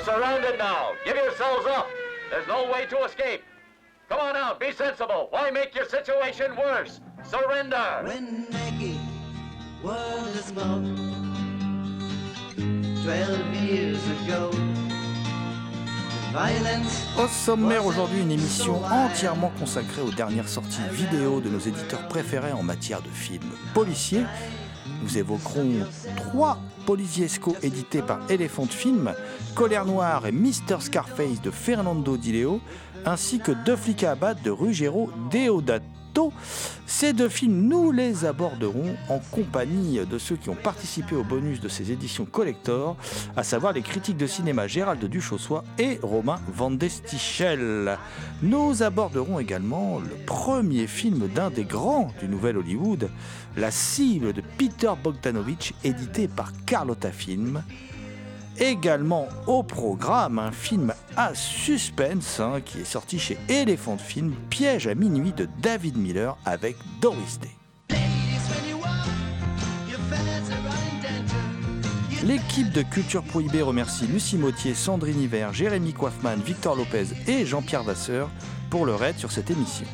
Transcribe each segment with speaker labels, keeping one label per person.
Speaker 1: You're surrounded now. Give yourselves up. There's no way to escape. Come on out. Be sensible. Why make your situation worse? Surrender.
Speaker 2: When Maggie was a smoke twelve years ago. Violence
Speaker 3: Au sommaire aujourd'hui, une émission entièrement consacrée aux dernières sorties vidéo de nos éditeurs préférés en matière de films policiers. Nous évoquerons trois policiesco édités par Elephant Film, Colère Noire et Mister Scarface de Fernando Di Leo, ainsi que Deux flics abattre de Ruggero Deodato. Ces deux films, nous les aborderons en compagnie de ceux qui ont participé au bonus de ces éditions collector, à savoir les critiques de cinéma Gérald Duchossois et Romain Vandestichel. Nous aborderons également le premier film d'un des grands du nouvel Hollywood, La cible de Peter Bogdanovich, édité par Carlotta Film. Également au programme, un film à suspense hein, qui est sorti chez Elephant Film, Piège à minuit de David Miller avec Doris Day. L'équipe de Culture Prohibée remercie Lucie Mautier, Sandrine Hiver, Jérémy Coiffman, Victor Lopez et Jean-Pierre Vasseur pour leur aide sur cette émission.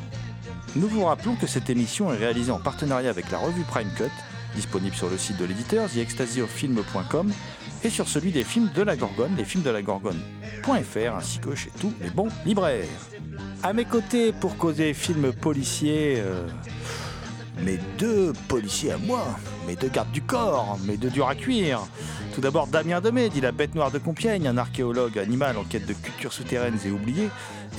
Speaker 3: Nous vous rappelons que cette émission est réalisée en partenariat avec la revue Prime Cut, disponible sur le site de l'éditeur TheExtasyOfFilm.com sur celui des films de la Gorgone, lesfilmsdelagorgone.fr ainsi que chez tous les bons libraires. À mes côtés pour causer films policiers, euh, mes deux policiers à moi, mes deux gardes du corps, mes deux durs à cuire. Tout d'abord Damien Demé, dit la bête noire de Compiègne, un archéologue animal en quête de cultures souterraines et oubliées,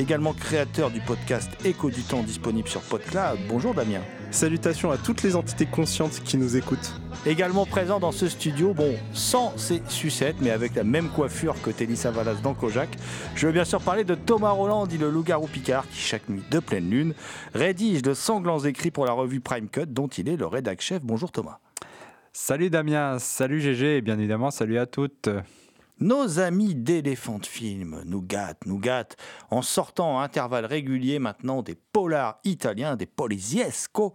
Speaker 3: également créateur du podcast Écho du temps disponible sur PodCloud. Bonjour Damien.
Speaker 4: Salutations à toutes les entités conscientes qui nous écoutent.
Speaker 3: Également présent dans ce studio, bon, sans ses sucettes, mais avec la même coiffure que Télissa Valas dans Kojak, je veux bien sûr parler de Thomas Roland, dit le loup-garou Picard, qui chaque nuit de pleine lune rédige de sanglants écrits pour la revue Prime Cut, dont il est le rédac chef. Bonjour Thomas.
Speaker 5: Salut Damien, salut GG et bien évidemment salut à toutes.
Speaker 3: Nos amis d'Elephant Film nous gâtent, nous gâtent, en sortant à intervalles réguliers maintenant des polars italiens, des polisiesco,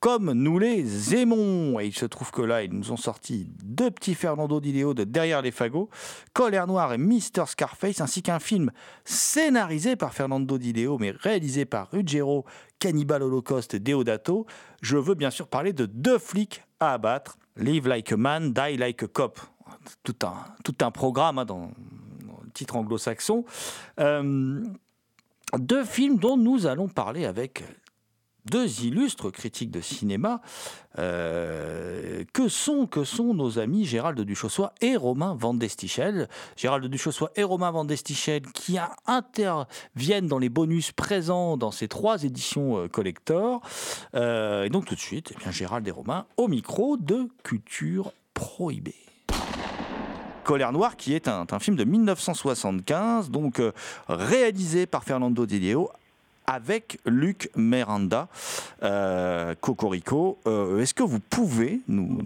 Speaker 3: comme nous les aimons. Et il se trouve que là, ils nous ont sorti deux petits Fernando Di Leo de Derrière les fagots, Colère Noire et Mister Scarface, ainsi qu'un film scénarisé par Fernando Di Leo, mais réalisé par Ruggero Cannibal Holocaust Deodato. Je veux bien sûr parler de deux flics à abattre, Live Like a Man, Die Like a Cop tout un, tout un programme hein, dans, le titre anglo-saxon. Euh, deux films dont nous allons parler avec deux illustres critiques de cinéma euh, que sont que sont nos amis Gérald Duchossois et Romain Vandestichel. Gérald Duchossois et Romain Vandestichel qui interviennent dans les bonus présents dans ces trois éditions euh, collector. Euh, et donc tout de suite, eh Gérald et Romain au micro de Culture Prohibée. Colère Noire, qui est un, film de 1975, donc réalisé par Fernando Di avec Luc Miranda, euh, Cocorico. Euh, Est-ce que vous pouvez nous,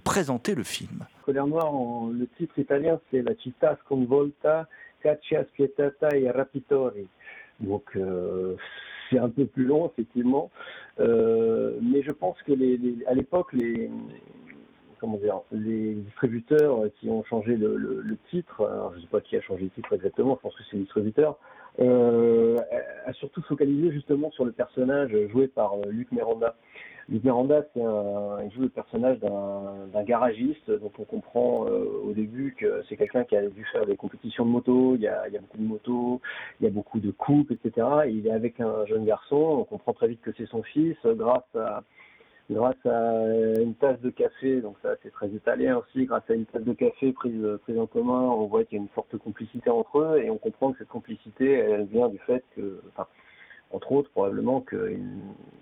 Speaker 3: présenter le film?
Speaker 6: Colère Noire, le titre italien, c'est La città sconvolta, caccia spietata e rapitori. Donc, euh, c'est un peu plus long, effectivement. Euh, mais je pense que à l'époque, les, distributeurs qui ont changé le, titre, alors je ne sais pas qui a changé le titre exactement, je pense que c'est le distributeur, a surtout focalisé justement sur le personnage joué par euh, Luc Miranda. Luc Miranda, c'est un, il joue le personnage d'un d'un garagiste, dont on comprend euh, au début que c'est quelqu'un qui a dû faire des compétitions de moto, il y, a, il y a beaucoup de motos, il y a beaucoup de coupes, etc. Et il est avec un jeune garçon, on comprend très vite que c'est son fils, grâce à grâce à une tasse de café, donc ça c'est très italien aussi, grâce à une tasse de café prise, prise en commun, on voit qu'il y a une forte complicité entre eux et on comprend que cette complicité, elle vient du fait que, enfin, entre autres probablement qu'il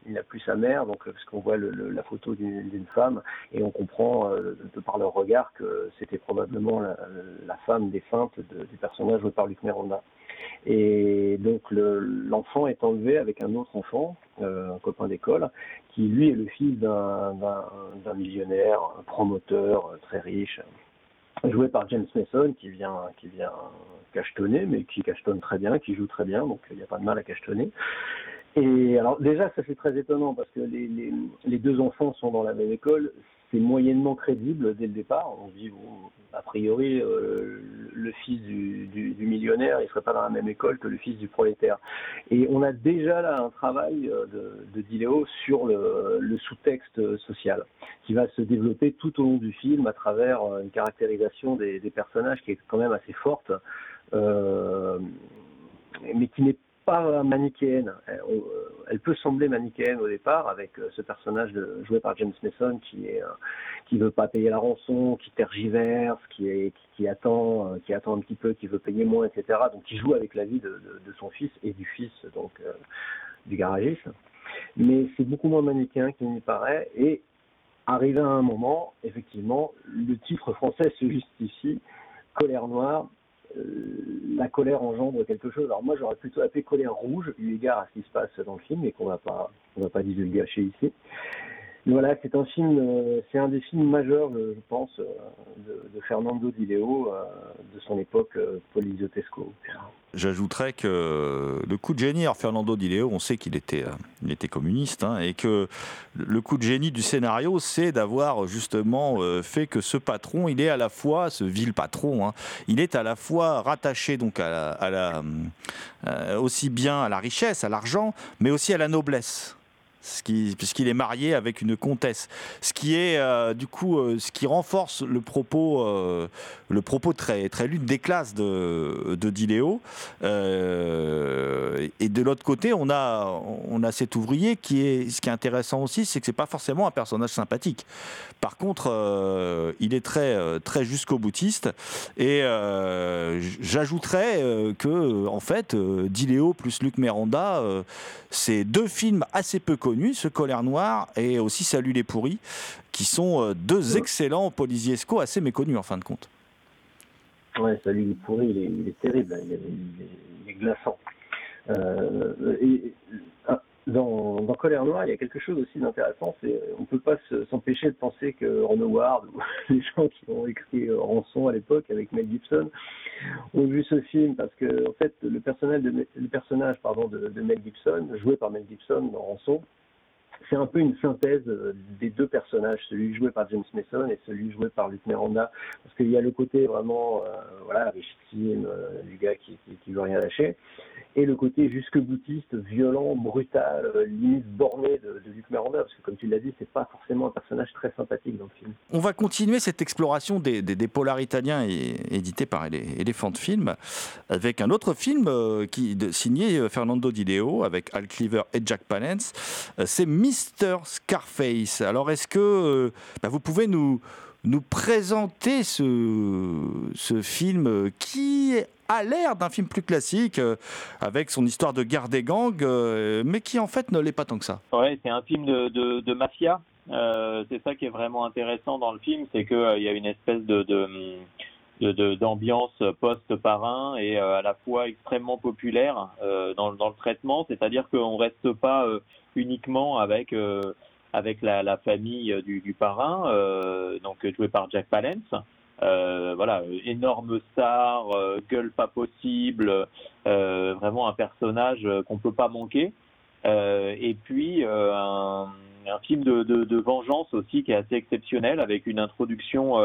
Speaker 6: il n'a plus sa mère, donc parce qu'on voit le, la photo d'une femme et on comprend euh, de par leur regard que c'était probablement la, la femme défunte de, du personnage joué par Luc Miranda. Et donc le- l'enfant est enlevé avec un autre enfant, euh, un copain d'école, qui lui est le fils d'un millionnaire, un promoteur euh, très riche, joué par James Mason, qui vient, qui vient cachetonner, mais qui cachetonne très bien, qui joue très bien, donc il n'y a pas de mal à cachetonner. Et alors déjà, ça c'est très étonnant parce que les deux enfants sont dans la même école, c'est moyennement crédible dès le départ. On se dit, a priori, euh, le fils du, millionnaire, il serait pas dans la même école que le fils du prolétaire. Et on a déjà là un travail euh, de, de Diléo sur le, sous-texte social qui va se développer tout au long du film à travers euh, une caractérisation des, personnages qui est quand même assez forte, mais qui n'est pas manichéenne. Elle, on- elle peut sembler manichéenne au départ avec euh, ce personnage joué par James Mason qui est euh, qui veut pas payer la rançon, qui tergiverse, qui attend, euh, qui attend un petit peu, qui veut payer moins, etc. Donc qui joue avec la vie de, son fils et du fils donc euh, du garagiste. Mais c'est beaucoup moins manichéen qu'il n'y paraît et arrivé à un moment, effectivement, le titre français se justifie. Colère noire, euh, la colère engendre quelque chose. Alors moi, j'aurais plutôt appelé colère rouge, eu égard à ce qui se passe dans le film et qu'on va pas, on va pas divulgacher ici. Voilà, c'est un film, euh, c'est un des films majeurs, je, je pense, euh, de, Fernando Di Leo, euh, de son époque euh, poliziotesco.
Speaker 3: J'ajouterais que le coup de génie, alors Fernando Di Leo, on sait qu'il était, euh, communiste, hein, et que le coup de génie du scénario, c'est d'avoir justement euh, fait que ce patron, il est à la fois, ce vil patron, hein, il est à la fois rattaché donc à la, la, euh, aussi bien à la richesse, à l'argent, mais aussi à la noblesse. Puisqu'il est marié avec une comtesse, ce qui est euh, du coup euh, ce qui renforce le propos, euh, le propos très très lutte des classes de, de Diléo. Et de l'autre côté, on a on a cet ouvrier qui est ce qui est intéressant aussi, c'est que c'est pas forcément un personnage sympathique. Par contre, il est très très jusqu'au boutiste et j'ajouterais que en fait, Diléo plus Luc Miranda, c'est deux films assez peu connus, ce Colère Noire et aussi Salut les pourris, qui sont euh, deux excellents policiesco assez méconnus en fin de compte.
Speaker 6: Ouais, salut, il est pourri, il est, il est terrible, il est, il est- glaçant. Euh, et, ah, dans, dans Colère Noire, il y a quelque chose aussi d'intéressant, c'est on peut pas se- s'empêcher de penser que Ron Howard ou les gens qui ont écrit euh, Rançon à l'époque avec Mel Gibson ont vu ce film parce que en fait le personnage de, le personnage pardon de, de Mel Gibson, joué par Mel Gibson dans Rançon, c'est un peu une synthèse euh, des deux personnages, celui joué par James Mason et celui joué par Luc Miranda, parce qu'il y a le côté vraiment, euh, voilà, richissime, euh, du gars qui, qui, veut rien lâcher, et le côté jusque boutiste, violent, brutal, euh, limite borné de, de Luc Miranda, parce que comme tu l'as dit, c'est pas forcément un personnage très sympathique dans le film.
Speaker 3: On va continuer cette exploration des, des, polars italiens édité par Ele- Elephant Film avec un autre film euh, qui, signé euh, Fernando Di Leo avec Al Cleaver et Jack Palance. C'est Mr. Scarface. Alors est-ce que euh, bah, vous pouvez nous, nous présenter ce, film euh, qui a l'air d'un film plus classique euh, avec son histoire de guerre des gangs, mais qui en fait ne l'est pas tant que ça?
Speaker 7: Ouais, c'est un film de, mafia. C'est ça qui est vraiment intéressant dans le film, c'est qu'il il y a une espèce de, d'ambiance post-parrain et à la fois extrêmement populaire dans, dans le traitement, c'est-à-dire qu'on reste pas uniquement avec euh, avec la, la famille du, du parrain, euh, donc joué par Jack Palance. Euh, voilà, énorme star, euh, gueule pas possible, euh, vraiment un personnage qu'on peut pas manquer. Euh, et puis un, un film de, de, de vengeance aussi qui est assez exceptionnel avec une introduction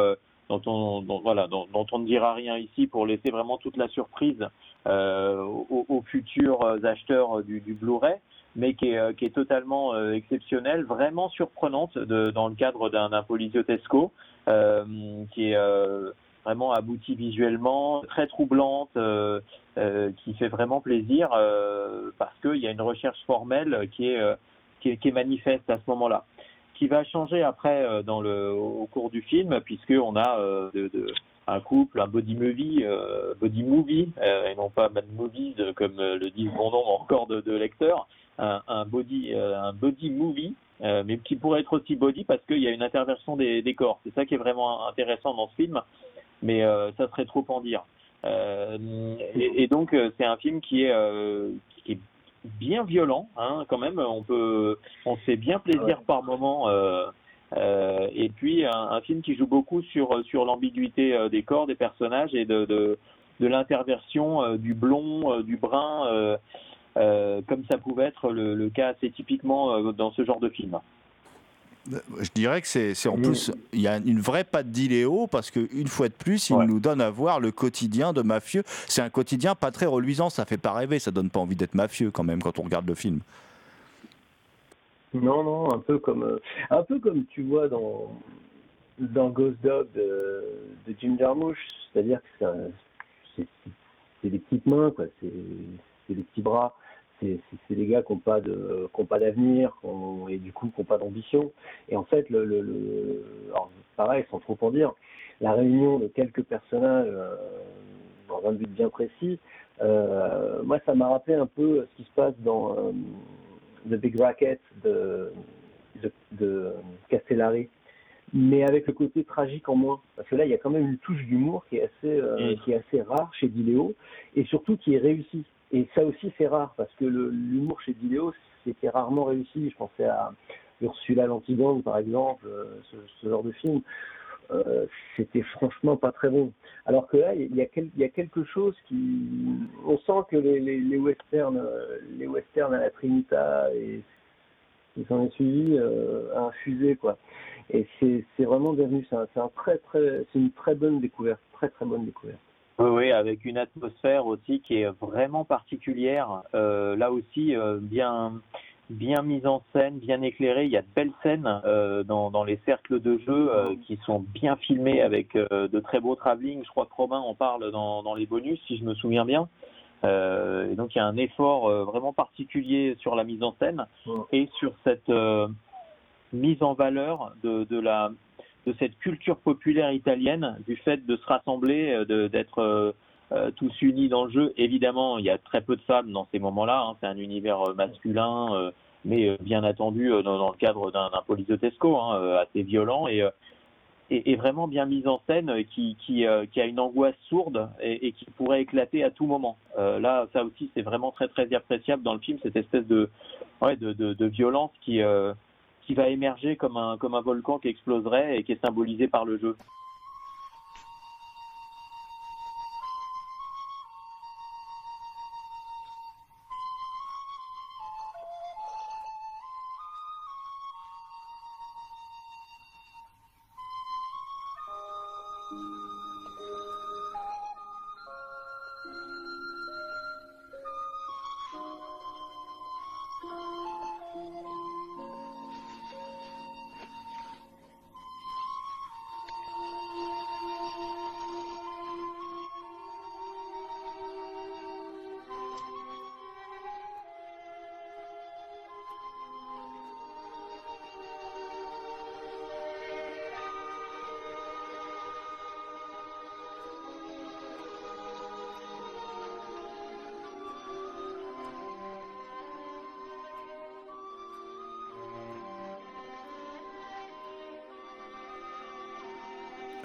Speaker 7: dont on, dont, voilà, dont, dont on ne dira rien ici pour laisser vraiment toute la surprise aux, aux futurs acheteurs du, du Blu-ray, mais qui est, euh, totalement euh, exceptionnelle, vraiment surprenante dans le cadre d'un Polisiotesco, euh, qui est vraiment aboutie visuellement, très troublante, qui fait vraiment plaisir parce qu'il y a une recherche formelle qui est, qui est, manifeste à ce moment-là. Qui va changer après au cours du film, puisqu'on a un couple, un body movie, body movie, et non pas mad movies comme le dit bon nombre encore de lecteurs, un, body, euh, un body movie, euh, mais qui pourrait être aussi body parce qu'il y a une interversion des, corps. C'est ça qui est vraiment intéressant dans ce film, mais euh, ça serait trop en dire. Et, donc c'est un film qui est, bien violent, hein, quand même. On peut, on fait bien plaisir par moment. Et puis un, film qui joue beaucoup sur sur l'ambiguïté des corps, des personnages et de de, l'interversion du blond, du brun, comme ça pouvait être le, le cas assez typiquement euh, dans ce genre de film.
Speaker 3: Je dirais que c'est en plus, il y a une vraie patte d'Iléo parce qu'une fois de plus, il
Speaker 7: Ouais.
Speaker 3: nous donne à voir le quotidien de mafieux. C'est un quotidien pas très reluisant, ça fait pas rêver, ça donne pas envie d'être mafieux quand même quand on regarde le film.
Speaker 6: Non, non, un peu comme, euh, un peu comme tu vois dans, dans Ghost Dog de, de Jim Jarmusch, c'est-à-dire que c'est des petites mains, quoi, c'est des petits bras, c'est des gars qui n'ont pas de, qui ont pas d'avenir, et du coup qui n'ont pas d'ambition. Et en fait, le, le, le- alors, pareil, sans trop en dire, la réunion de quelques personnages euh, dans un but bien précis, euh, moi, ça m'a rappelé un peu ce qui se passe dans euh, The Big Racket de, de, de Castellari, mais avec le côté tragique en moins. Parce que là, il y a quand même une touche d'humour qui est assez, euh,
Speaker 7: Mm.
Speaker 6: qui est assez rare chez Diléo, et surtout qui est réussi. Et ça aussi, c'est rare, parce que l'humour chez Diléo, c'était rarement réussi. Je pensais à Ursula l'Antigang, par exemple, euh, ce, genre de film. Euh, c'était franchement pas très bon. Alors que là, il y a, quelque chose qui, on sent que les, westerns, euh, les westerns à la Trinita et qui s'en est suivi a infusé quoi. Et c'est vraiment devenu, c'est un, très une très bonne découverte, très très bonne découverte.
Speaker 7: Oui, oui, avec une atmosphère aussi qui est vraiment particulière. Euh, là aussi, euh, bien, bien mise en scène, bien éclairée. Il y a de belles scènes euh, dans, dans les cercles de jeu euh, qui sont bien filmées avec euh, de très beaux travelling. Je crois que Robin en parle dans, dans les bonus, si je me souviens bien. Euh, et donc il y a un effort euh, vraiment particulier sur la mise en scène et sur cette euh, mise en valeur de, de la de cette culture populaire italienne, du fait de se rassembler, euh, d'être euh, euh, tous unis dans le jeu. Évidemment, il y a très peu de femmes dans ces moments-là. hein. C'est un univers masculin, mais bien attendu dans, le cadre d'un Poliziottesco, hein, assez violent et, vraiment bien mise en scène, qui, a une angoisse sourde et, qui pourrait éclater à tout moment. Là, ça aussi, c'est vraiment très très appréciable dans le film, cette espèce de, violence qui, qui va émerger comme un, comme un volcan qui exploserait et qui est symbolisé par le jeu.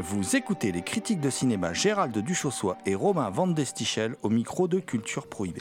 Speaker 3: Vous écoutez les critiques de cinéma Gérald Duchossois et Romain Van Destichel au micro de Culture Prohibée.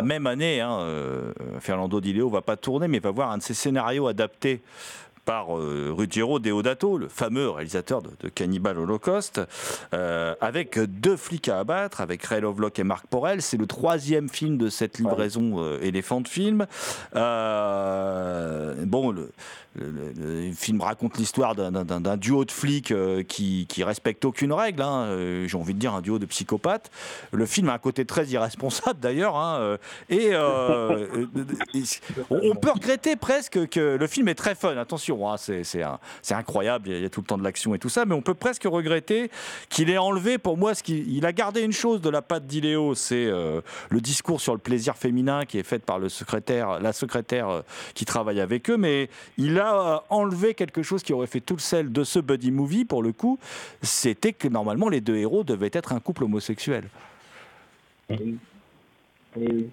Speaker 3: La même année, hein, euh, Fernando Di Leo va pas tourner, mais va voir un de ses scénarios adaptés par euh, Ruggiero Deodato, le fameux réalisateur de, de Cannibal Holocaust, euh, avec deux flics à abattre, avec Ray Lovelock et Marc Porel. C'est le troisième film de cette livraison euh, éléphant de film. Euh, bon, le, le- le- le film raconte l'histoire d'un- duo de flics qui, qui respecte aucune règle. hein. J'ai envie de dire un duo de psychopathes. Le film a un côté très irresponsable d'ailleurs. hein, et on peut regretter presque que le film est très fun. Attention, hein, c'est incroyable. Il y, a, tout le temps de l'action et tout ça, mais on peut presque regretter qu'il ait enlevé pour moi il a gardé une chose de la patte d'Iléo, c'est euh, le discours sur le plaisir féminin qui est fait par la secrétaire euh, qui travaille avec eux, mais il a euh, enlevé quelque chose qui aurait fait tout le sel de ce buddy movie pour le coup, c'était que normalement les deux héros devaient être un couple homosexuel.
Speaker 6: Et. Et.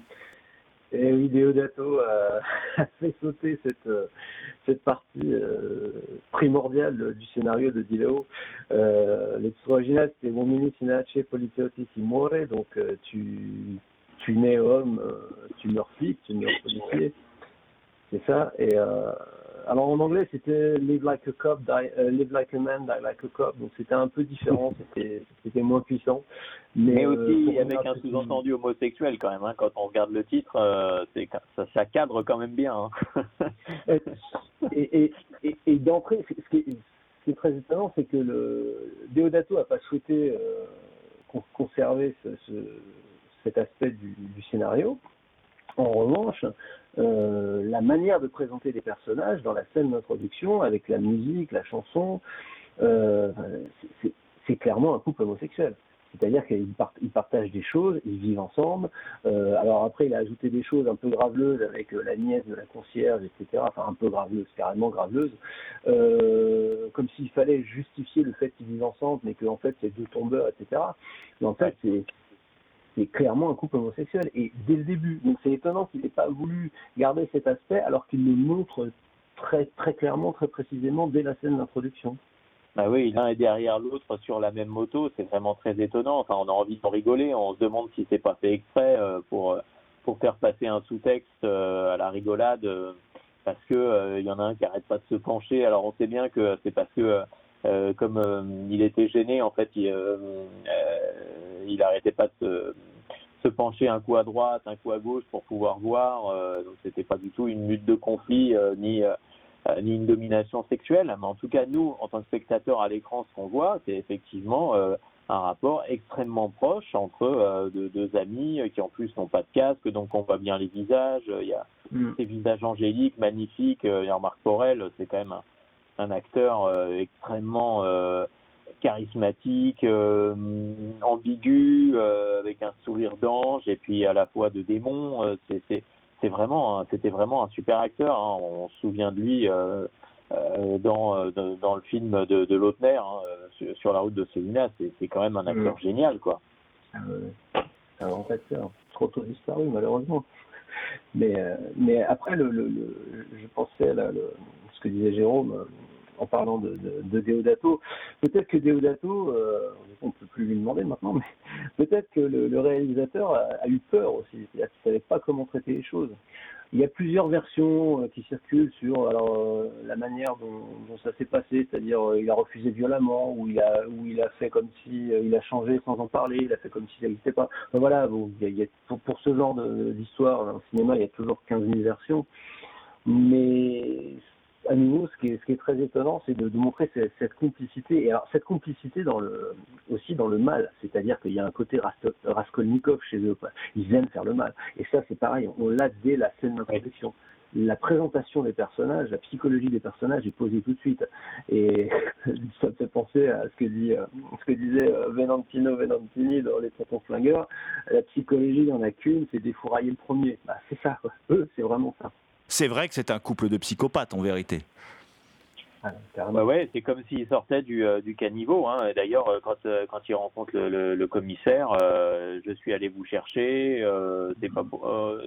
Speaker 6: Et a, fait sauter cette, cette partie euh, primordiale du scénario de Dileo. Euh, le titre original, c'était Uomini sinace poliziotti si donc euh, tu, tu nais homme, euh, tu meurs flic, tu meurs policier. C'est ça. Et alors en anglais, c'était Live like a cop, die, euh, Live like a man, die like a cop. Donc c'était un peu différent, c'était moins puissant. Mais,
Speaker 7: Mais
Speaker 6: euh,
Speaker 7: aussi
Speaker 6: pour
Speaker 7: avec un sous-entendu homosexuel quand même. hein. Quand on regarde le titre, euh, ça, ça cadre quand même bien. hein.
Speaker 6: et, et, et, et d'entrée, ce ce qui, est, très étonnant, c'est que le Deodato n'a pas souhaité euh, con- conserver ce, ce- cet aspect du, du scénario. En revanche, euh, la manière de présenter les personnages dans la scène d'introduction, avec la musique, la chanson, euh, c'est- clairement un couple homosexuel. C'est-à-dire qu'ils part- ils partagent des choses, ils vivent ensemble. Euh, alors après, il a ajouté des choses un peu graveleuses avec la nièce de la concierge, etc. Enfin, un peu graveleuses, carrément graveleuses. Euh, comme s'il fallait justifier le fait qu'ils vivent ensemble, mais qu'en fait, c'est deux tombeurs, etc. Mais en fait, c'est c'est clairement un couple homosexuel. Et dès le début, donc c'est étonnant qu'il n'ait pas voulu garder cet aspect alors qu'il le montre très, très clairement, très précisément dès la scène d'introduction.
Speaker 7: Bah oui, l'un est derrière l'autre sur la même moto, c'est vraiment très étonnant. Enfin, on a envie d'en rigoler, on se demande si c'est pas fait exprès euh, pour euh, pour faire passer un sous-texte euh, à la rigolade, euh, parce que euh, il y en a un qui arrête pas de se pencher. Alors on sait bien que c'est parce que euh, comme euh, il était gêné, en fait, il euh, euh, il arrêtait pas de se, se pencher un coup à droite, un coup à gauche pour pouvoir voir. euh, donc c'était pas du tout une lutte de conflit euh, ni euh, ni une domination sexuelle, mais en tout cas, nous, en tant que spectateurs à l'écran, ce qu'on voit, c'est effectivement euh, un rapport extrêmement proche entre euh, deux, deux amis qui en plus n'ont pas de casque, donc on voit bien les visages. Il y a ces visages angéliques, magnifiques. Il y a Marc Porel, c'est quand même un, un acteur euh, extrêmement charismatique, euh, ambigu, euh, avec un sourire d'ange et puis à la fois de démon. Euh, c'est- c'est c'est vraiment, c'était vraiment un super acteur. hein. On se souvient de lui euh, dans, dans le film de, de Lautner, hein, sur, sur la route de Célina. C'est c'est quand même un acteur
Speaker 6: Mm.
Speaker 7: génial, quoi.
Speaker 6: C'est un grand acteur, trop tôt disparu malheureusement. Mais, mais après, le, le, le- je pensais à la- le- ce que disait Jérôme en parlant de, de, de Deodato. Peut-être que Deodato, euh, on ne peut plus lui demander maintenant, mais peut-être que le, réalisateur a, eu peur aussi, c'est-à-dire ne savait pas comment traiter les choses. Il y a plusieurs versions euh, qui circulent sur euh, la manière dont, ça s'est passé, c'est-à-dire il a refusé violemment, ou il a, fait comme si il a changé sans en parler, il a fait comme si ça n'existait pas. Voilà, pour, pour ce genre d'histoire, dans cinéma, il y a toujours 15 000 versions. Mais à nouveau, ce qui est, ce qui est très étonnant, c'est de, de montrer cette, cette complicité. Et alors, cette complicité dans le, aussi dans le mal, c'est-à-dire qu'il y a un côté Raskolnikov chez eux. Ils aiment faire le mal. Et ça, c'est pareil, on l'a dès la scène d'introduction. La présentation des personnages, la psychologie des personnages est posée tout de suite. Et ça me fait penser à ce que, dit, euh, ce que disait euh, Venantino Venantini dans Les Tontons Flingueurs. La psychologie, il n'y en a qu'une, c'est défourailler le premier. Bah, c'est ça, quoi. Eux, c'est vraiment ça.
Speaker 3: C'est vrai que c'est un couple de psychopathes en vérité.
Speaker 6: Ah, carrément.
Speaker 7: Ouais, c'est comme s'il sortait du, euh, du caniveau. Hein. D'ailleurs, euh, quand, euh, quand il rencontre le, commissaire, je suis allé vous chercher, c'est pas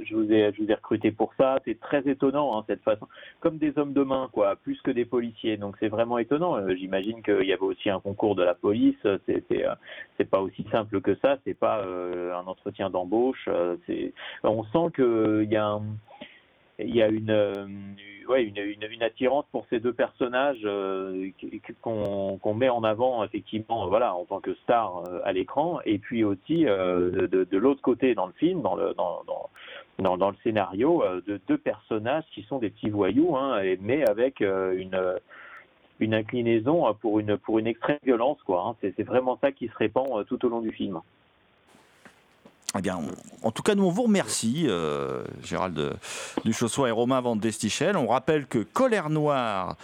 Speaker 7: je, vous ai, je vous ai recruté pour ça. C'est très étonnant, hein, cette façon. Comme des hommes de main, quoi, plus que des policiers. Donc c'est vraiment étonnant. J'imagine qu'il y avait aussi un concours de la police. C'est c'est, pas aussi simple que ça. C'est pas un entretien d'embauche. On sent qu'il y a un il y a une, euh, ouais, une, une, attirance pour ces deux personnages euh, qu'on qu'on met en avant effectivement, voilà, en tant que star euh, à l'écran, et puis aussi de, de, l'autre côté dans le film, dans le dans, dans, dans, le scénario, de deux personnages qui sont des petits voyous, hein, mais avec une une inclinaison pour une pour une extrême violence, quoi. hein. C'est vraiment ça qui se répand tout au long du film.
Speaker 2: Eh bien, en tout cas, nous, on vous remercie, euh, Gérald Duchossois et Romain Van Destichel. On rappelle que Colère Noire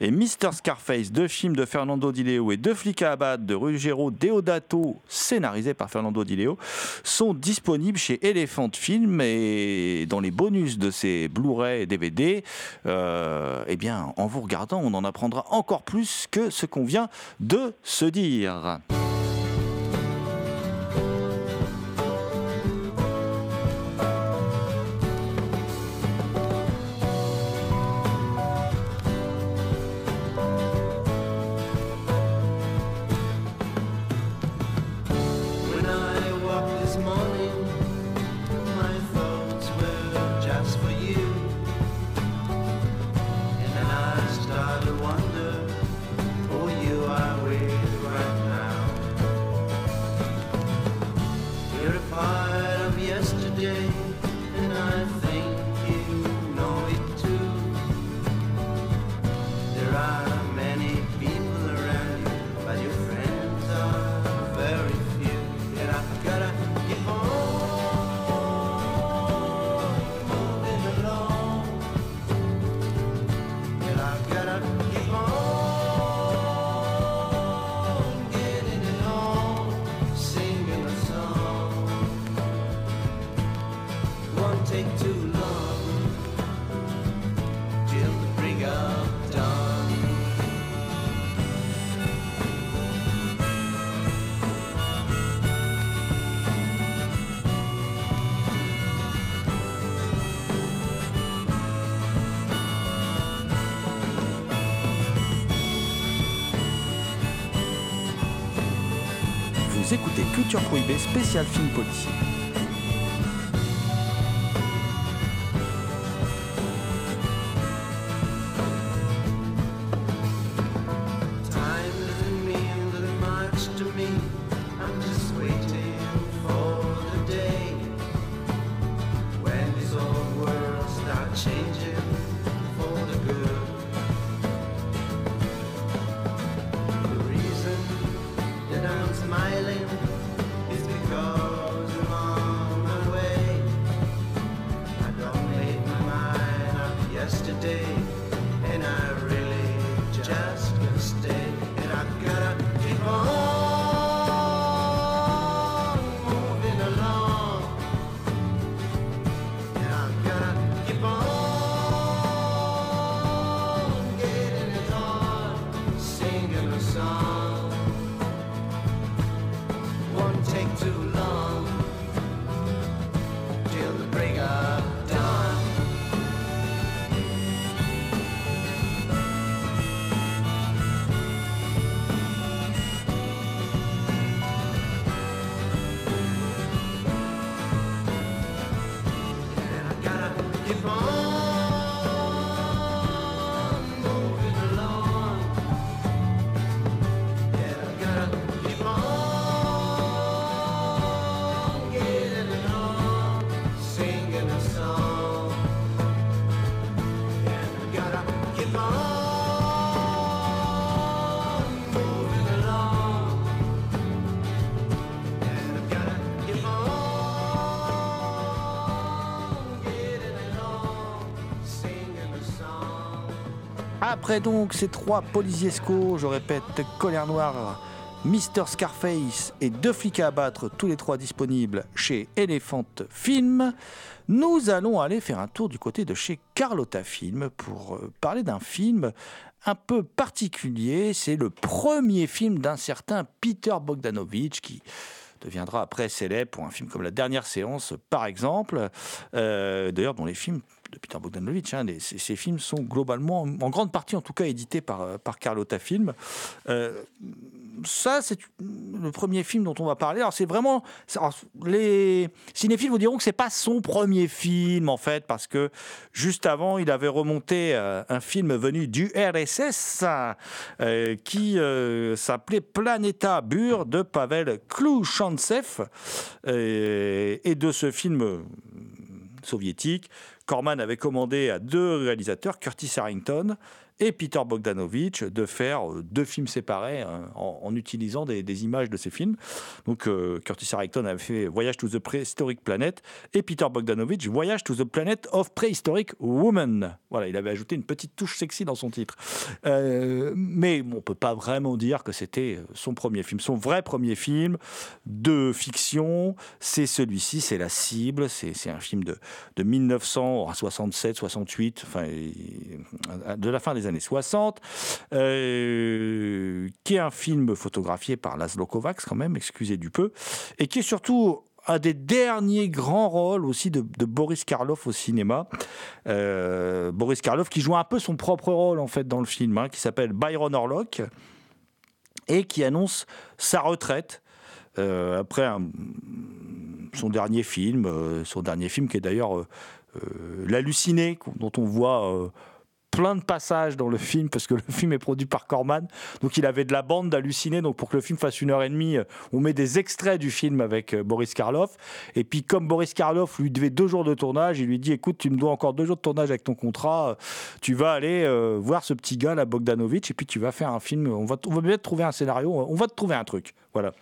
Speaker 2: et Mister Scarface, deux films de Fernando Di Leo et Deux flics à abattre de Ruggero Deodato, scénarisés par Fernando Di Leo, sont disponibles chez Elephant Film et dans les bonus de ces Blu-ray et DVD, euh, eh bien, en vous regardant, on en apprendra encore plus que ce qu'on vient de se dire. Culture Prohibée, spécial film policier. Après donc ces trois policiescos, je répète, Colère Noire
Speaker 3: Mr. Scarface et Deux flics à abattre, tous les trois disponibles chez Elephant Film, nous allons aller faire un tour du côté de chez Carlotta Film pour euh, parler d'un film un peu particulier. C'est le premier film d'un certain Peter Bogdanovich qui deviendra après célèbre pour un film comme La Dernière Séance, par exemple. Euh, D'ailleurs, dont les films de Peter Bogdanovich, hein, ces, films sont globalement, en grande partie en tout cas, édités par, euh, par Carlotta Film. Euh, ça, c'est le premier film dont on va parler. Alors, c'est vraiment. les cinéphiles vous diront que c'est pas son premier film, en fait, parce que juste avant, il avait remonté euh, un film venu du RSS qui s'appelait Planeta Bur de Pavel Klouchantsev. Et de ce film soviétique, Corman avait commandé à deux réalisateurs, Curtis Harrington et Peter Bogdanovich, de faire euh, deux films séparés hein, en, utilisant des, images de ces films. Donc euh, Curtis Harrington avait fait Voyage to the Prehistoric Planet et Peter Bogdanovich Voyage to the Planet of Prehistoric Woman. Voilà, il avait ajouté une petite touche sexy dans son titre. Euh, mais on peut pas vraiment dire que c'était son premier film. Son vrai premier film de fiction, c'est celui-ci, c'est La Cible. C'est un film de, de 1967, 68, enfin, de la fin des années 60, euh, qui est un film photographié par Laszlo Kovacs, quand même, excusez du peu, et qui est surtout un des derniers grands rôles aussi de, Boris Karloff au cinéma. Euh, Boris Karloff qui joue un peu son propre rôle en fait dans le film, hein, qui s'appelle Byron Orlock et qui annonce sa retraite euh, après son dernier film, son dernier film qui est d'ailleurs L'halluciné, dont on voit plein de passages dans le film parce que le film est produit par Corman. Donc il avait de la bande d'hallucinés. Donc pour que le film fasse une heure et demie, euh, on met des extraits du film avec euh, Boris Karloff. Et puis comme Boris Karloff lui devait deux jours de tournage, il lui dit écoute, tu me dois encore deux jours de tournage avec ton contrat. Euh, Tu vas aller voir ce petit gars là, Bogdanovich, et puis tu vas faire un film. On va, on va bien te trouver un scénario. On va te trouver un truc. Voilà.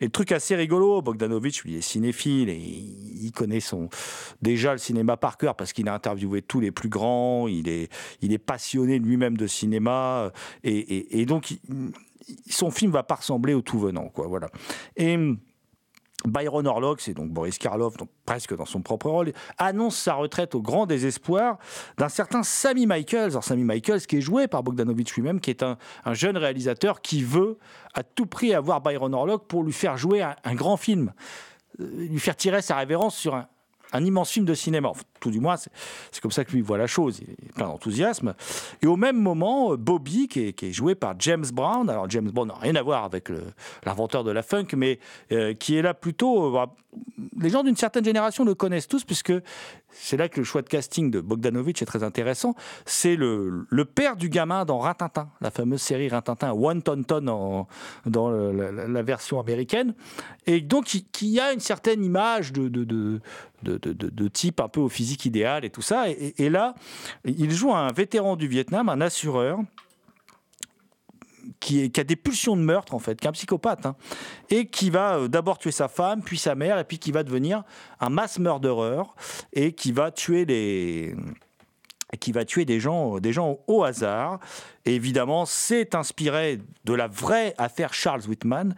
Speaker 3: Et le truc assez rigolo, Bogdanovich, lui, est cinéphile et il connaît son déjà le cinéma par cœur parce qu'il a interviewé tous les plus grands. Il est, il est passionné lui-même de cinéma et, et- donc son film va pas ressembler au tout venant, quoi. Voilà. Et Byron Orlock, c'est donc Boris Karloff, donc presque dans son propre rôle, annonce sa retraite au grand désespoir d'un certain Sammy Michaels. Alors Sammy Michaels, qui est joué par Bogdanovich lui-même, qui est un, un jeune réalisateur qui veut à tout prix avoir Byron Orlock pour lui faire jouer un, un grand film, Euh, lui faire tirer sa révérence sur un, un immense film de cinéma. Tout du moins, c'est comme ça que lui voit la chose. Il est plein d'enthousiasme. Et au même moment, euh, Bobby, qui est, joué par James Brown, alors James Brown n'a rien à voir avec l'inventeur de la funk, mais euh, qui est là plutôt. Les gens d'une certaine génération le connaissent tous, puisque c'est là que le choix de casting de Bogdanovich est très intéressant. C'est le, le père du gamin dans Rintintin, la fameuse série Rintintin, One Ton Ton en- dans la, version américaine. Et donc, qui, a une certaine image de, de, de- de- de type un peu au physique idéal et tout ça. Et, et là, il joue un vétéran du Vietnam, un assureur. Qui, a des pulsions de meurtre en fait, qui est un psychopathe, hein, et qui va euh, d'abord tuer sa femme, puis sa mère, et puis qui va devenir un mass murderer, et qui va tuer qui va tuer des gens, des gens au hasard. Évidemment, c'est inspiré de la vraie affaire Charles Whitman,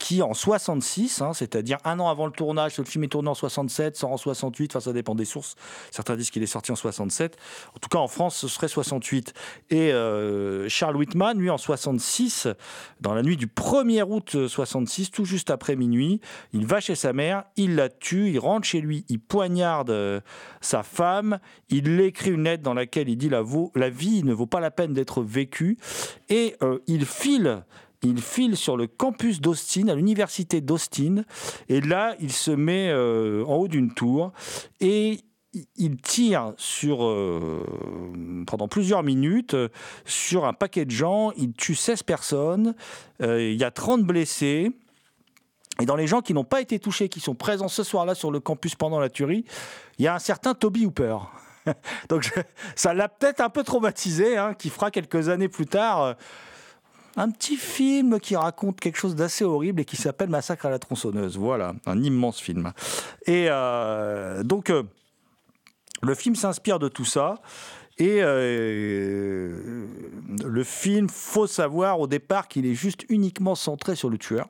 Speaker 3: qui en 66, hein, c'est-à-dire un an avant le tournage, le film est tourné en 67, sort en 68, enfin ça dépend des sources. Certains disent qu'il est sorti en 67. En tout cas, en France, ce serait 68. Et euh, Charles Whitman, lui, en 66, dans la nuit du 1er août 66, tout juste après minuit, il va chez sa mère, il la tue, il rentre chez lui, il poignarde euh, sa femme, il écrit une lettre dans laquelle il dit la, vie ne vaut pas la peine d'être vécue, et euh, il file. Il file sur le campus d'Austin, à l'université d'Austin, et là, il se met euh, en haut d'une tour et il- tire sur, euh, pendant plusieurs minutes sur un paquet de gens. Il tue 16 personnes. Euh, il y a 30 blessés. Et dans les gens qui n'ont pas été touchés, qui sont présents ce soir-là sur le campus pendant la tuerie, il y a un certain Toby Hooper. Donc ça l'a peut-être un peu traumatisé, hein, qui fera quelques années plus tard un petit film qui raconte quelque chose d'assez horrible et qui s'appelle Massacre à la tronçonneuse. Voilà, un immense film. Et euh, donc, euh, le film s'inspire de tout ça. Et euh, le film, faut savoir au départ qu'il est juste uniquement centré sur le tueur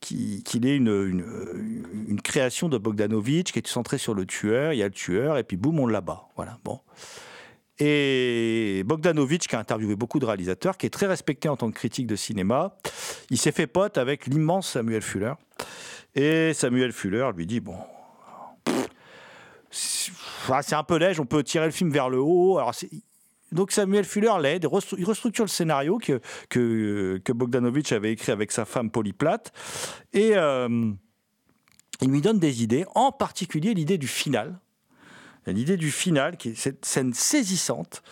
Speaker 3: qui- qu'il est une création de Bogdanovich qui est centrée sur le tueur. Il y a le tueur et puis boum, on l'abat. Voilà. Bon. Et Bogdanovich, qui a interviewé beaucoup de réalisateurs, qui est très respecté en tant que critique de cinéma, il s'est fait pote avec l'immense Samuel Fuller. Et Samuel Fuller lui dit bon. C'est ah, c'est un peu léger, on peut tirer le film vers le haut. Donc Samuel Fuller l'aide, il restru- il restructure le scénario que, que, que Bogdanovich avait écrit avec sa femme Polyplate. Et euh, il lui donne des idées, en particulier l'idée du final. L'idée du final, qui est cette scène saisissante,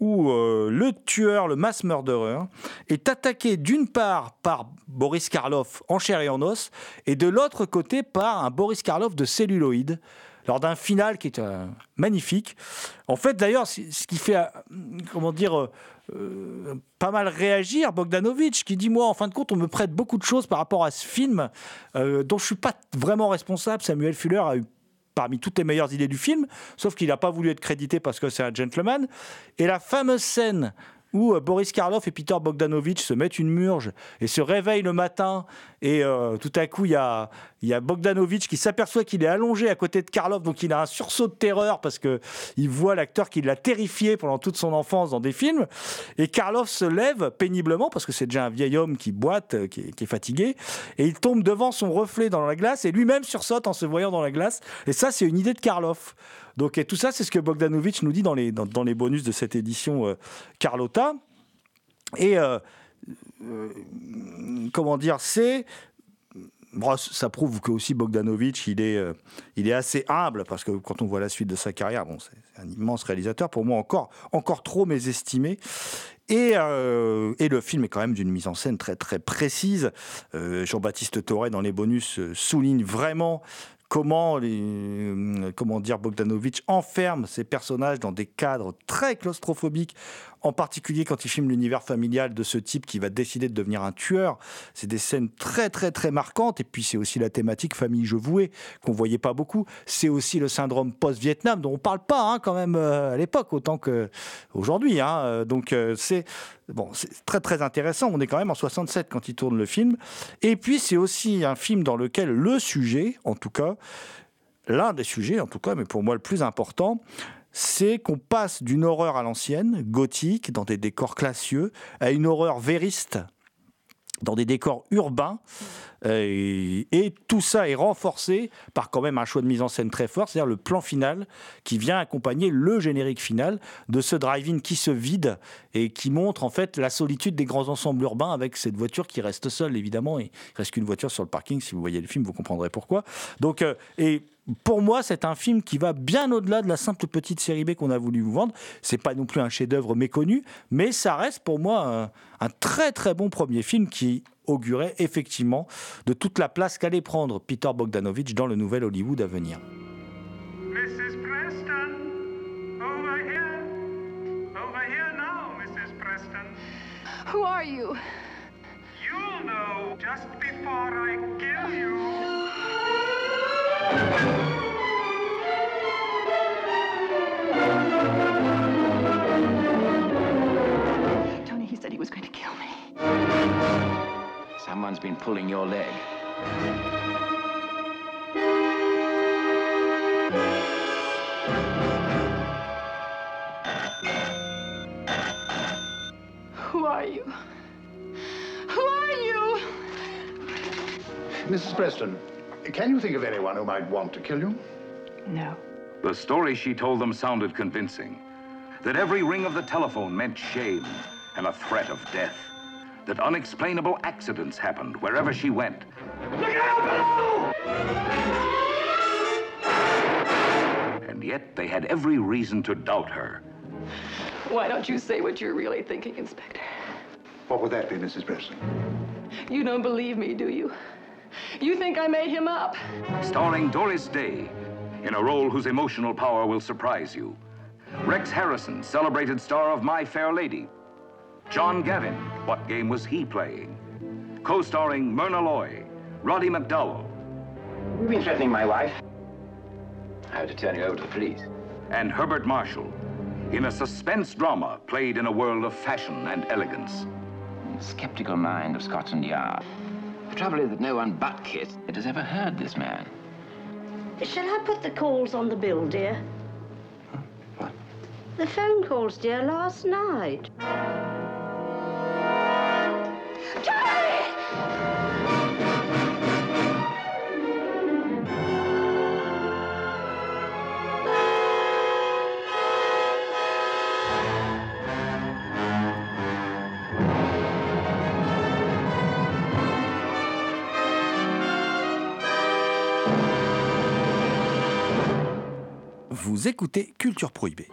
Speaker 3: où euh, le tueur, le mass murderer, est attaqué d'une part par Boris Karloff en chair et en os, et de l'autre côté par un Boris Karloff de celluloïde, lors d'un final qui est euh, magnifique. En fait, d'ailleurs, ce qui fait, euh, comment dire, pas mal réagir Bogdanovich, qui dit moi, en fin de compte, on me prête beaucoup de choses par rapport à ce film dont je suis pas vraiment responsable. Samuel Fuller a eu parmi toutes les meilleures idées du film, sauf qu'il n'a pas voulu être crédité parce que c'est un gentleman. Et la fameuse scène où euh, Boris Karloff et Peter Bogdanovich se mettent une murge et se réveillent le matin et euh, tout à coup il y a, y Bogdanovich qui s'aperçoit qu'il est allongé à côté de Karloff donc il a un sursaut de terreur parce que il voit l'acteur qui l'a terrifié pendant toute son enfance dans des films et Karloff se lève péniblement parce que c'est déjà un vieil homme qui boite euh, qui est, qui est fatigué et il tombe devant son reflet dans la glace et lui-même sursaute en se voyant dans la glace et ça c'est une idée de Karloff donc et tout ça c'est ce que Bogdanovich nous dit dans les, dans, les bonus de cette édition euh, Carlotta et euh, euh, comment dire, c'est ça prouve que aussi Bogdanovich, il est, il est assez humble parce que quand on voit la suite de sa carrière, bon, c'est un immense réalisateur. Pour moi, encore, encore trop mésestimé. Et, et le film est quand même d'une mise en scène très très précise. Jean-Baptiste Torret dans les bonus souligne vraiment comment, les, euh, comment dire, Bogdanovich enferme ses personnages dans des cadres très claustrophobiques, en particulier quand il filme l'univers familial de ce type qui va décider de devenir un tueur. C'est des scènes très très très marquantes, et puis c'est aussi la thématique famille je vouée qu'on voyait pas beaucoup. C'est aussi le syndrome post-Vietnam dont on parle pas hein, quand même euh, à l'époque autant que aujourd'hui. hein. Euh, Donc euh, c'est bon, c'est très très intéressant. On est quand même en 67 quand il tourne le film. Et puis c'est aussi un film dans lequel le sujet, en tout cas, l'un des sujets, en tout cas, mais pour moi le plus important, c'est qu'on passe d'une horreur à l'ancienne, gothique, dans des décors classieux, à une horreur vériste, dans des décors urbains. Euh, Et, tout ça est renforcé par quand même un choix de mise en scène très fort, c'est-à-dire le plan final qui vient accompagner le générique final de ce drive-in qui se vide et qui montre en fait la solitude des grands ensembles urbains avec cette voiture qui reste seule évidemment. Et il reste qu'une voiture sur le parking. Si vous voyez le film, vous comprendrez pourquoi. Donc, euh, et pour moi, c'est un film qui va bien au-delà de la simple petite série B qu'on a voulu vous vendre. C'est pas non plus un chef-d'œuvre méconnu, mais ça reste pour moi un, un très très bon premier film qui augurait effectivement de toute la place qu'allait prendre Peter Bogdanovich dans le nouvel Hollywood à venir.
Speaker 8: Mrs. Preston, over here. Over here now, Mrs. Preston.
Speaker 9: Who are you?
Speaker 8: You'll know just before I kill you.
Speaker 9: Tony, he said he was going to kill me.
Speaker 10: Someone's been pulling your leg.
Speaker 9: Who are you? Who are you?
Speaker 11: Mrs. Preston, can you think of anyone who might want to kill you?
Speaker 9: No.
Speaker 12: The story she told them sounded convincing. That every ring of the telephone meant shame and a threat of death. That unexplainable accidents happened wherever she went. Look out! And yet they had every reason to doubt her.
Speaker 9: Why don't you say what you're really thinking, Inspector?
Speaker 11: What would that be, Mrs. Preston?
Speaker 9: You don't believe me, do you? You think I made him up?
Speaker 12: Starring Doris Day in a role whose emotional power will surprise you. Rex Harrison, celebrated star of My Fair Lady. John Gavin, what game was he playing? Co starring Myrna Loy, Roddy McDowell,
Speaker 10: You've been threatening my wife. I have to turn you over to the police.
Speaker 12: and Herbert Marshall. in a suspense drama played in a world of fashion and elegance.
Speaker 10: Skeptical mind of Scotland Yard. The trouble is that no one but Kit has ever heard this man.
Speaker 13: Shall I put the calls on the bill, dear? What? The phone calls, dear, last night.
Speaker 3: Vous écoutez Culture Prohibée.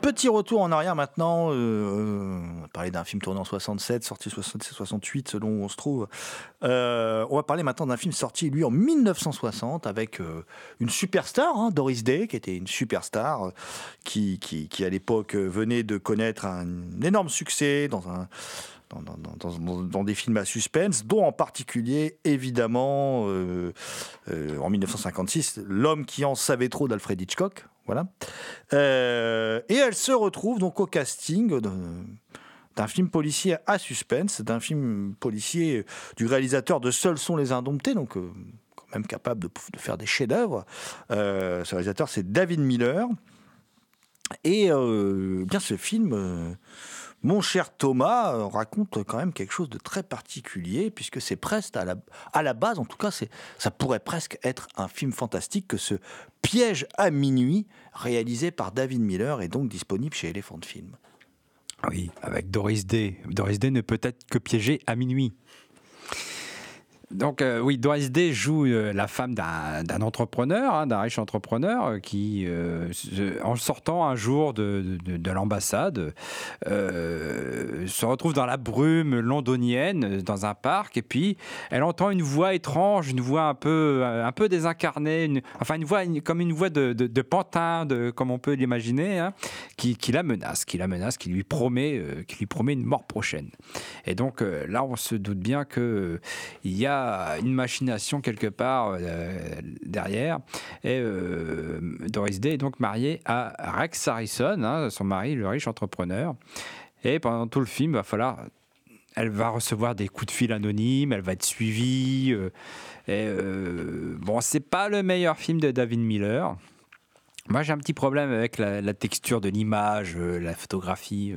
Speaker 3: Petit retour en arrière maintenant. euh, parler d'un film tourné en 67, sorti 67-68 selon où on se trouve. Euh, on va parler maintenant d'un film sorti lui en 1960 avec euh, une superstar, hein, Doris Day, qui était une superstar, euh, qui, qui, à l'époque venait de connaître un, énorme succès dans un dans, des films à suspense, dont en particulier, évidemment, en 1956, L'homme qui en savait trop d'Alfred Hitchcock. Voilà. Et elle se retrouve donc au casting d'un film policier à suspense, d'un film policier du réalisateur de Seuls sont les indomptés, donc euh, quand même capable de, faire des chefs-d'œuvre. Euh, ce réalisateur, c'est David Miller. Et euh, bien ce film mon cher Thomas euh, raconte quand même quelque chose de très particulier, puisque c'est presque, à la, à la base en tout cas, ça pourrait presque être un film fantastique que ce Piège à minuit, réalisé par David Miller, est donc disponible chez Elephant Film.
Speaker 5: Oui, avec Doris Day. Doris Day ne peut être que piégé à minuit. Donc euh, oui, Doris Day joue euh, la femme d'un entrepreneur, hein, d'un riche entrepreneur, euh, qui, en sortant un jour de, de, de l'ambassade, se retrouve dans la brume londonienne, dans un parc, et puis elle entend une voix étrange, une voix un peu, un peu désincarnée, enfin une voix comme une voix de, de pantin, comme on peut l'imaginer, hein, qui, qui, la menace, qui la menace, qui lui promet, qui lui promet une mort prochaine. Et donc là, on se doute bien que il y a une machination quelque part euh, derrière. Et euh, Doris Day est donc mariée à Rex Harrison, hein, son mari, le riche entrepreneur. Et pendant tout le film, il va falloir elle va recevoir des coups de fil anonymes, elle va être suivie. Euh, et euh, bon, c'est pas le meilleur film de David Miller. Moi, j'ai un petit problème avec la, texture de l'image, euh, la photographie.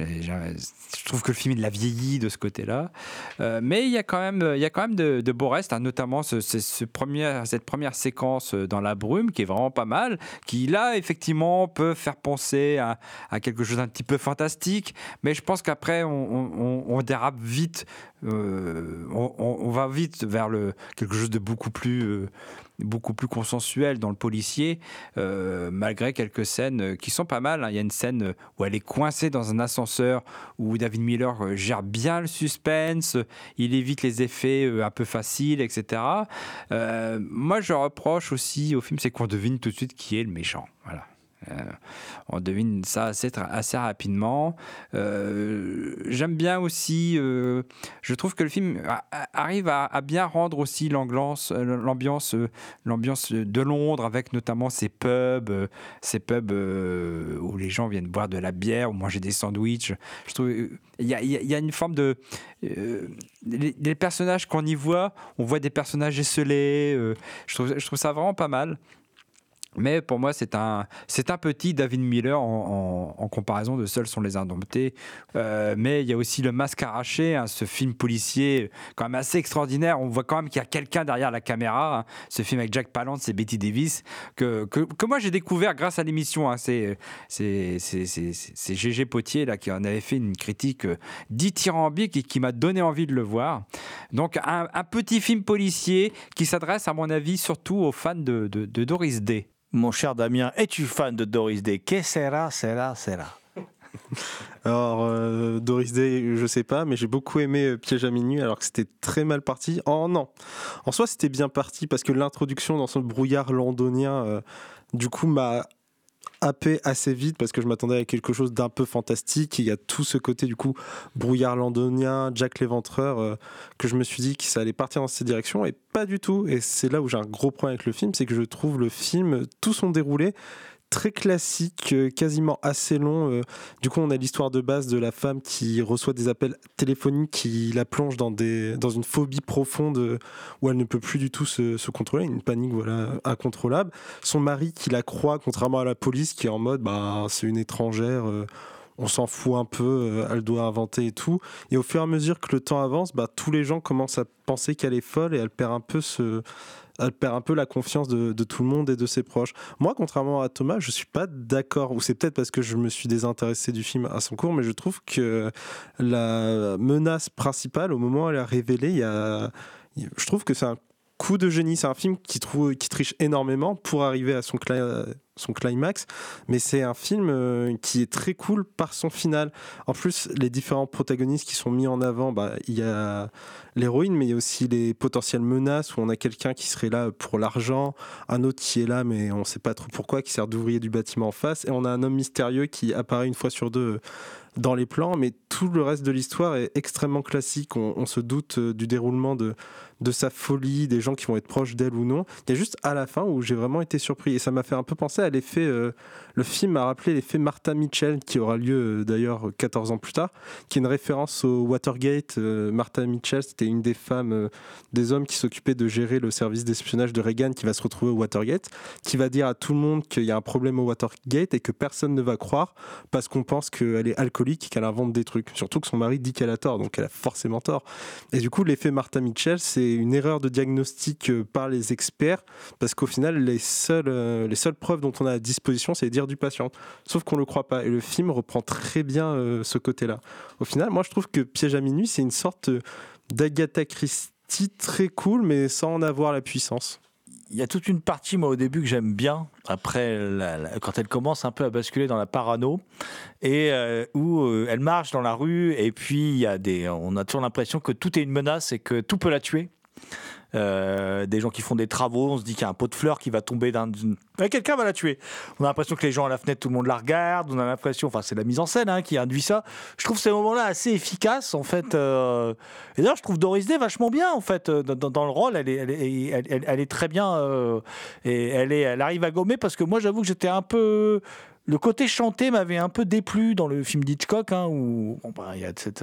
Speaker 5: Euh, je trouve que le film il l'a vieilli de ce côté-là. Euh, mais il y a quand même, il y a quand même de, beaux restes, hein, notamment cette première séquence dans la brume qui est vraiment pas mal, qui là, effectivement, peut faire penser à, quelque chose d'un petit peu fantastique. Mais je pense qu'après, on, dérape vite. On, va vite vers quelque chose de beaucoup plus. Euh, beaucoup plus consensuel dans le policier, euh, malgré quelques scènes qui sont pas mal. Hein. Il y a une scène où elle est coincée dans un ascenseur, où David Miller gère bien le suspense, il évite les effets un peu faciles, etc. Euh, moi, je reproche aussi au film, c'est qu'on devine tout de suite qui est le méchant. Voilà. Euh, on devine ça assez, rapidement. Euh, J'aime bien aussi, euh, je trouve que le film arrive à, bien rendre aussi l'ambiance, de Londres avec notamment ces pubs, ces pubs où les gens viennent boire de la bière ou manger des sandwichs. Je trouve il y a, une forme de les, personnages qu'on y voit, on voit des personnages esselés. je trouve ça vraiment pas mal. Mais pour moi, c'est un, c'est un petit David Miller en, comparaison de Seuls sont les indomptés. Euh, mais il y a aussi Le Masque arraché, hein, ce film policier quand même assez extraordinaire. On voit quand même qu'il y a quelqu'un derrière la caméra. Hein. Ce film avec Jack Palance et Betty Davis, que, que, moi j'ai découvert grâce à l'émission. Hein. C'est, c'est, c'est, Gégé Potier là, qui en avait fait une critique dithyrambique et qui m'a donné envie de le voir. Donc un, petit film policier qui s'adresse, à mon avis, surtout aux fans de, de Doris Day.
Speaker 3: Mon cher Damien, es-tu fan de Doris Day? Que sera, sera, sera?
Speaker 4: Alors, euh, Doris Day, je sais pas, mais j'ai beaucoup aimé euh, Piège à minuit alors que c'était très mal parti. Oh non. En soi, c'était bien parti parce que l'introduction dans ce brouillard londonien, euh, du coup, m'a happé assez vite parce que je m'attendais à quelque chose d'un peu fantastique. Il y a tout ce côté, du coup, brouillard londonien, Jack l'éventreur, euh, que je me suis dit que ça allait partir dans cette direction et pas du tout. Et c'est là où j'ai un gros problème avec le film, c'est que je trouve le film, tout son déroulé, très classique, euh, quasiment assez long. euh. Du coup, on a l'histoire de base de la femme qui reçoit des appels téléphoniques qui la plonge dans, des, dans une phobie profonde euh, où elle ne peut plus du tout se, contrôler, une panique voilà, incontrôlable. Son mari qui la croit, contrairement à la police qui est en mode bah, c'est une étrangère. on s'en fout un peu, elle doit inventer et tout. Et au fur et à mesure que le temps avance, bah, tous les gens commencent à penser qu'elle est folle et elle perd un peu ce, elle perd un peu la confiance de, tout le monde et de ses proches. Moi, contrairement à Thomas, je suis pas d'accord, ou c'est peut-être parce que je me suis désintéressé du film à son cours, mais je trouve que la menace principale, au moment où elle est révélée, il y a, je trouve que c'est un coup de génie. C'est un film qui, trouve, qui triche énormément pour arriver à son, son climax, mais c'est un film euh, qui est très cool par son final. En plus, les différents protagonistes qui sont mis en avant, bah, il y a l'héroïne, mais il y a aussi les potentielles menaces où on a quelqu'un qui serait là pour l'argent, un autre qui est là, mais on ne sait pas trop pourquoi, qui sert d'ouvrier du bâtiment en face, et on a un homme mystérieux qui apparaît une fois sur deux dans les plans, mais tout le reste de l'histoire est extrêmement classique. On, on se doute euh, du déroulement de, de sa folie, des gens qui vont être proches d'elle ou non. Il y a juste à la fin où j'ai vraiment été surpris et ça m'a fait un peu penser à l'effet. euh, le film m'a rappelé l'effet Martha Mitchell qui aura lieu euh, d'ailleurs 14 ans plus tard, qui est une référence au Watergate. Euh, Martha Mitchell, c'était une des femmes, des hommes qui s'occupaient de gérer le service d'espionnage de Reagan qui va se retrouver au Watergate, qui va dire à tout le monde qu'il y a un problème au Watergate et que personne ne va croire parce qu'on pense qu'elle est alcoolique et qu'elle invente des trucs. Surtout que son mari dit qu'elle a tort, donc elle a forcément tort. Et du coup, l'effet Martha Mitchell, c'est une erreur de diagnostic par les experts, parce qu'au final, les seules, les seules preuves dont on a à disposition, c'est les dires du patient. Sauf qu'on ne le croit pas. Et le film reprend très bien euh, ce côté-là. Au final, moi, je trouve que Piège à minuit, c'est une sorte euh, d'Agatha Christie très cool, mais sans en avoir la puissance.
Speaker 3: il y a toute une partie, moi, au début, que j'aime bien, après, quand elle commence un peu à basculer dans la parano, et euh, où elle marche dans la rue, et puis il y a des, on a toujours l'impression que tout est une menace et que tout peut la tuer. Euh, des gens qui font des travaux, on se dit qu'il y a un pot de fleurs qui va tomber d'un. Quelqu'un va la tuer. On a l'impression que les gens à la fenêtre, tout le monde la regarde. On a l'impression, enfin, c'est la mise en scène hein, qui induit ça. Je trouve ces moments-là assez efficaces, en fait. euh, Et d'ailleurs, je trouve Doris Day vachement bien, en fait, euh, dans, le rôle. Elle est, elle est, elle, est très bien. Et elle, est, elle arrive à gommer parce que moi, j'avoue que j'étais un peu. Le côté chanté m'avait un peu déplu dans le film d'Hitchcock, hein, où bon, bah, il y a cette,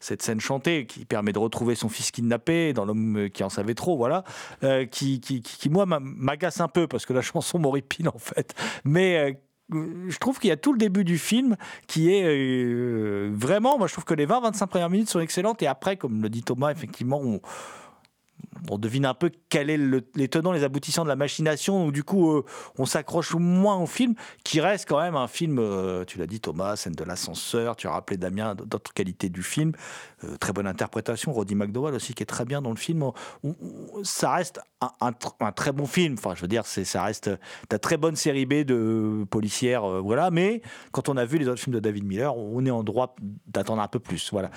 Speaker 3: cette scène chantée qui permet de retrouver son fils kidnappé dans l'homme qui en savait trop, voilà, euh, qui, qui, qui, moi, m'a- m'agace un peu parce que la chanson m'horripile en fait. Mais euh, je trouve qu'il y a tout le début du film qui est euh, vraiment, moi je trouve que les 20-25 premières minutes sont excellentes et après, comme le dit Thomas, effectivement, on, on devine un peu quel est le- les tenants, les aboutissants de la machination. Donc, du coup, euh, on s'accroche moins au film, qui reste quand même un film, euh, tu l'as dit Thomas, scène de l'ascenseur, tu as rappelé Damien d'autres qualités du film. Euh, très bonne interprétation, Roddy McDowell aussi, qui est très bien dans le film. Ça reste un, un tr- un très bon film. Enfin, je veux dire, ça reste de très bonne série B de policière, voilà. Mais quand on a vu les autres films de David Miller, on est en droit d'attendre un peu plus, voilà.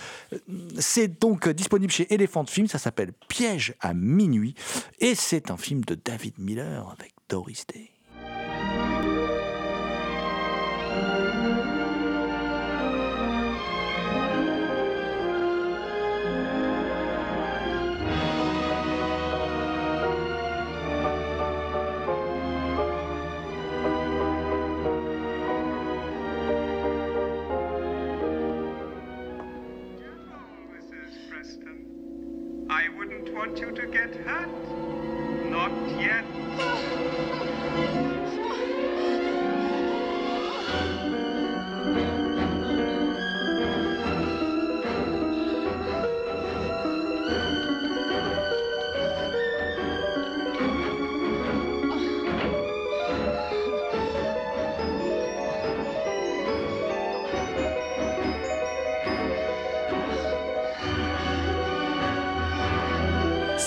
Speaker 3: C'est donc disponible chez Elephant Film, ça s'appelle Piège à minuit, et c'est un film de David Miller avec Doris Day.
Speaker 8: Want you to get hurt. Not yet.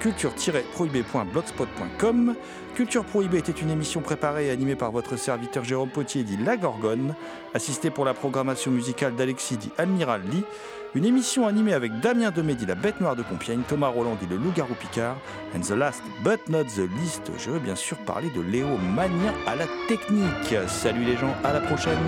Speaker 3: culture-prohibé.blogspot.com. Culture Prohibée était une émission préparée et animée par votre serviteur Jérôme Potier dit La Gorgone, assisté pour la programmation musicale d'Alexis dit Admiral Lee. Une émission animée avec Damien Demé dit La Bête Noire de Compiègne, Thomas Roland dit Le Loup-Garou Picard, and the last but not the least, je veux bien sûr parler de Léo Mania à la technique. Salut les gens, à la prochaine